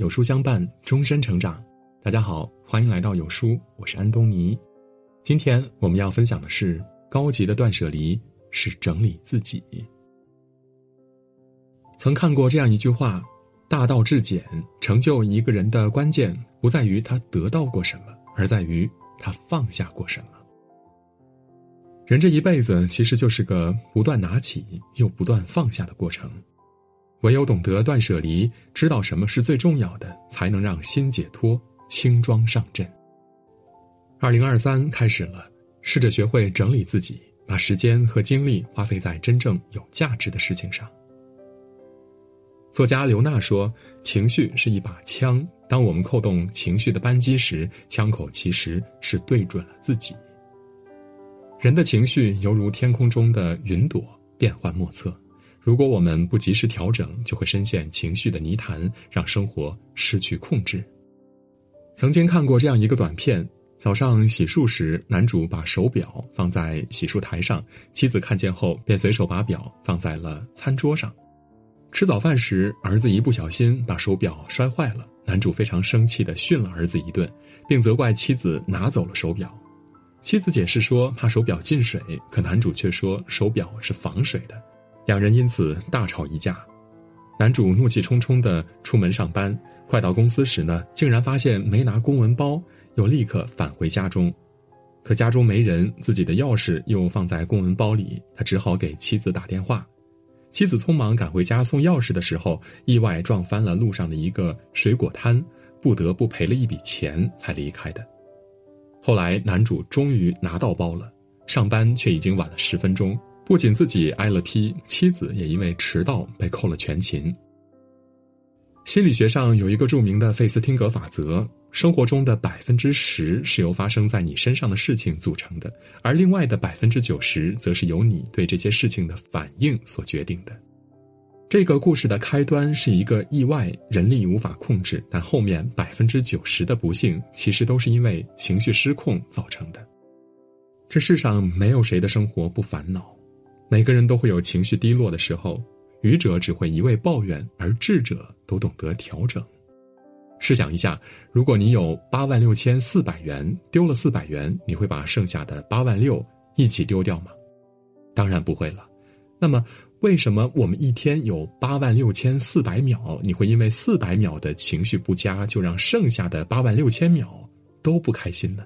有书相伴，终身成长。大家好，欢迎来到有书，我是安东尼。今天我们要分享的是高级的断舍离是整理自己。曾看过这样一句话：大道至简，成就一个人的关键不在于他得到过什么，而在于他放下过什么。人这一辈子其实就是个不断拿起又不断放下的过程。唯有懂得断舍离，知道什么是最重要的，才能让心解脱，轻装上阵。二零二三开始了，试着学会整理自己，把时间和精力花费在真正有价值的事情上。作家刘娜说：“情绪是一把枪，当我们扣动情绪的扳机时，枪口其实是对准了自己。人的情绪犹如天空中的云朵，变幻莫测。”如果我们不及时调整，就会深陷情绪的泥潭，让生活失去控制。曾经看过这样一个短片：早上洗漱时，男主把手表放在洗漱台上，妻子看见后便随手把表放在了餐桌上。吃早饭时，儿子一不小心把手表摔坏了，男主非常生气地训了儿子一顿，并责怪妻子拿走了手表。妻子解释说怕手表进水，可男主却说手表是防水的。两人因此大吵一架，男主怒气冲冲地出门上班，快到公司时呢，竟然发现没拿公文包，又立刻返回家中，可家中没人，自己的钥匙又放在公文包里，他只好给妻子打电话。妻子匆忙赶回家送钥匙的时候，意外撞翻了路上的一个水果摊，不得不赔了一笔钱才离开的。后来男主终于拿到包了，上班却已经晚了十分钟。不仅自己挨了批，妻子也因为迟到被扣了全勤。心理学上有一个著名的费斯汀格法则：生活中的百分之十是由发生在你身上的事情组成的，而另外的百分之九十则是由你对这些事情的反应所决定的。这个故事的开端是一个意外，人力无法控制，但后面百分之九十的不幸其实都是因为情绪失控造成的。这世上没有谁的生活不烦恼。每个人都会有情绪低落的时候，愚者只会一味抱怨，而智者都懂得调整。试想一下，如果你有八万六千四百元，丢了四百元，你会把剩下的八万六一起丢掉吗？当然不会了。那么，为什么我们一天有八万六千四百秒，你会因为四百秒的情绪不佳，就让剩下的八万六千秒都不开心呢？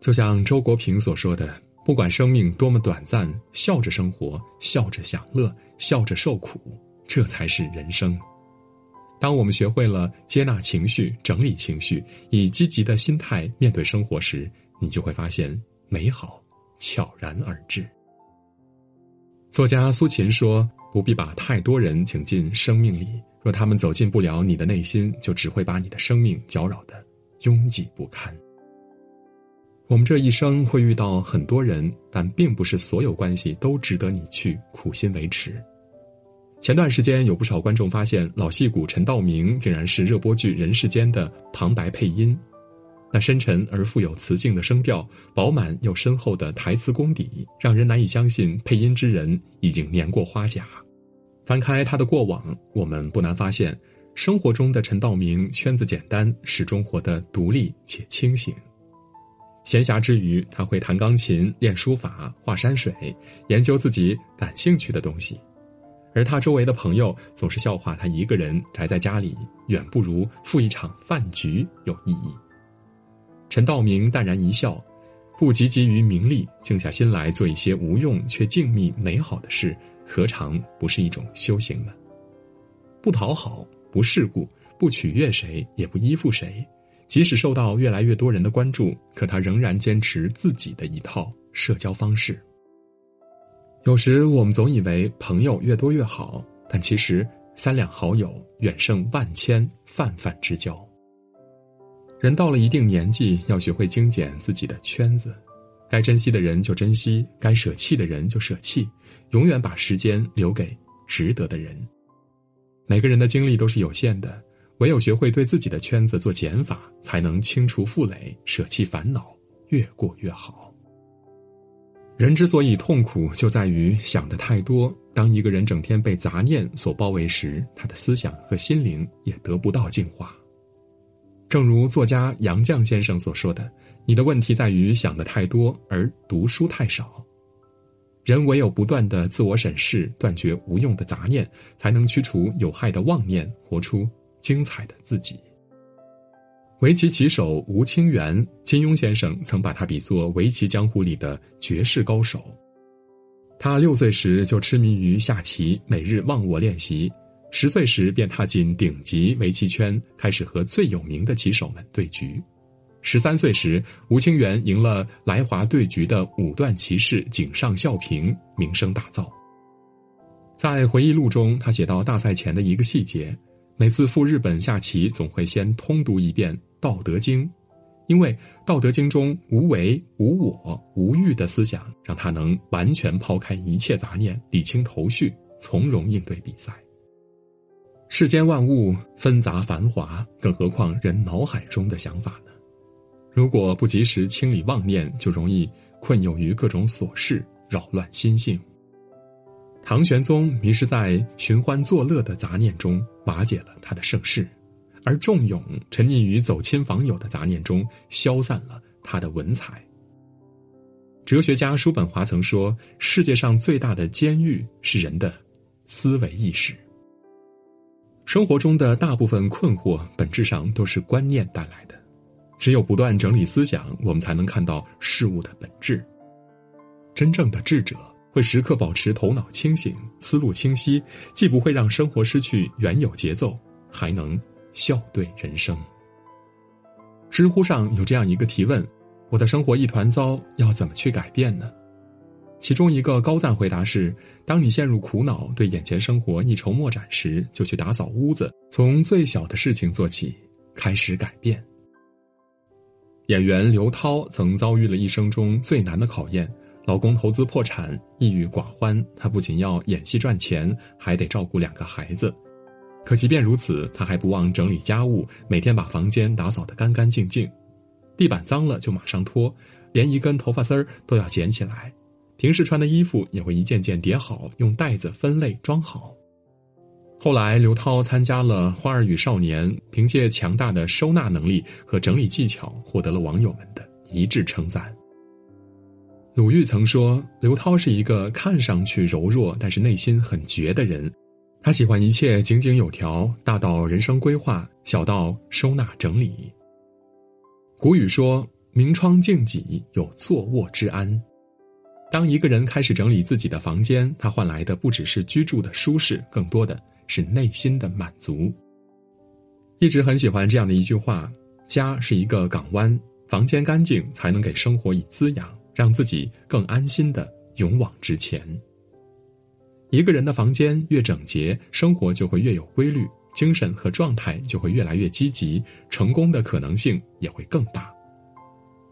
就像周国平所说的。不管生命多么短暂，笑着生活，笑着享乐，笑着受苦，这才是人生。当我们学会了接纳情绪、整理情绪，以积极的心态面对生活时，你就会发现美好悄然而至。作家苏秦说：“不必把太多人请进生命里，若他们走进不了你的内心，就只会把你的生命搅扰的拥挤不堪。”我们这一生会遇到很多人，但并不是所有关系都值得你去苦心维持。前段时间，有不少观众发现，老戏骨陈道明竟然是热播剧《人世间》的旁白配音。那深沉而富有磁性的声调，饱满又深厚的台词功底，让人难以相信配音之人已经年过花甲。翻开他的过往，我们不难发现，生活中的陈道明圈子简单，始终活得独立且清醒。闲暇之余，他会弹钢琴、练书法、画山水，研究自己感兴趣的东西。而他周围的朋友总是笑话他一个人宅在家里，远不如赴一场饭局有意义。陈道明淡然一笑，不汲汲于名利，静下心来做一些无用却静谧美好的事，何尝不是一种修行呢？不讨好，不世故，不取悦谁，也不依附谁。即使受到越来越多人的关注，可他仍然坚持自己的一套社交方式。有时我们总以为朋友越多越好，但其实三两好友远胜万千泛泛之交。人到了一定年纪，要学会精简自己的圈子，该珍惜的人就珍惜，该舍弃的人就舍弃，永远把时间留给值得的人。每个人的精力都是有限的。唯有学会对自己的圈子做减法，才能清除负累，舍弃烦恼，越过越好。人之所以痛苦，就在于想的太多。当一个人整天被杂念所包围时，他的思想和心灵也得不到净化。正如作家杨绛先生所说的：“你的问题在于想的太多，而读书太少。人唯有不断的自我审视，断绝无用的杂念，才能驱除有害的妄念，活出精彩的自己。”围棋棋手吴清源，金庸先生曾把他比作围棋江湖里的绝世高手。他六岁时就痴迷于下棋，每日忘我练习。十岁时便踏进顶级围棋圈，开始和最有名的棋手们对局。十三岁时，吴清源赢了来华对局的五段棋士井上孝平，名声大噪。在回忆录中，他写到大赛前的一个细节：每次赴日本下棋，总会先通读一遍《道德经》。因为《道德经》中无为、无我、无欲的思想，让他能完全抛开一切杂念，理清头绪，从容应对比赛。世间万物纷杂繁华，更何况人脑海中的想法呢？如果不及时清理妄念，就容易困囿于各种琐事，扰乱心性。唐玄宗迷失在寻欢作乐的杂念中，瓦解了他的盛世。而仲永沉溺于走亲访友的杂念中，消散了他的文采。哲学家叔本华曾说：“世界上最大的监狱是人的思维意识。”生活中的大部分困惑，本质上都是观念带来的。只有不断整理思想，我们才能看到事物的本质。真正的智者会时刻保持头脑清醒、思路清晰，既不会让生活失去原有节奏，还能。笑对人生。知乎上有这样一个提问：“我的生活一团糟，要怎么去改变呢？”其中一个高赞回答是：“当你陷入苦恼，对眼前生活一筹莫展时，就去打扫屋子，从最小的事情做起，开始改变。”演员刘涛曾遭遇了一生中最难的考验：老公投资破产，抑郁寡欢，她不仅要演戏赚钱，还得照顾两个孩子。可即便如此，他还不忘整理家务，每天把房间打扫得干干净净，地板脏了就马上拖，连一根头发丝儿都要捡起来。平时穿的衣服也会一件件叠好，用袋子分类装好。后来，刘涛参加了《花儿与少年》，凭借强大的收纳能力和整理技巧，获得了网友们的一致称赞。鲁豫曾说：“刘涛是一个看上去柔弱，但是内心很绝的人。”他喜欢一切井井有条，大到人生规划，小到收纳整理。古语说：“明窗净几，有坐卧之安。”当一个人开始整理自己的房间，他换来的不只是居住的舒适，更多的是内心的满足。一直很喜欢这样的一句话：“家是一个港湾，房间干净才能给生活以滋养，让自己更安心的勇往直前。”一个人的房间越整洁，生活就会越有规律，精神和状态就会越来越积极，成功的可能性也会更大。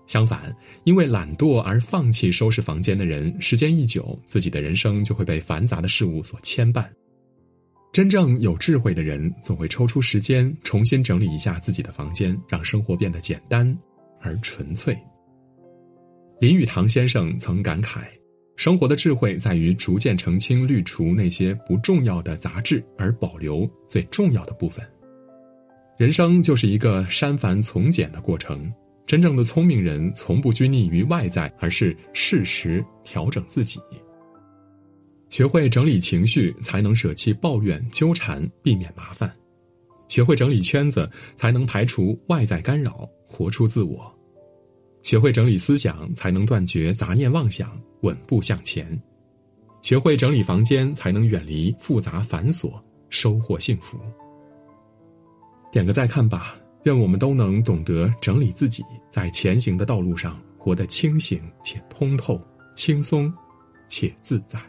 相反，因为懒惰而放弃收拾房间的人，时间一久，自己的人生就会被繁杂的事物所牵绊。真正有智慧的人，总会抽出时间重新整理一下自己的房间，让生活变得简单而纯粹。林语堂先生曾感慨。生活的智慧在于逐渐澄清、滤除那些不重要的杂质，而保留最重要的部分。人生就是一个删繁从简的过程。真正的聪明人从不拘泥于外在，而是适时调整自己。学会整理情绪，才能舍弃抱怨、纠缠，避免麻烦；学会整理圈子，才能排除外在干扰，活出自我；学会整理思想，才能断绝杂念妄想。稳步向前，学会整理房间，才能远离复杂繁琐，收获幸福。点个再看吧，愿我们都能懂得整理自己，在前行的道路上活得清醒且通透，轻松且自在。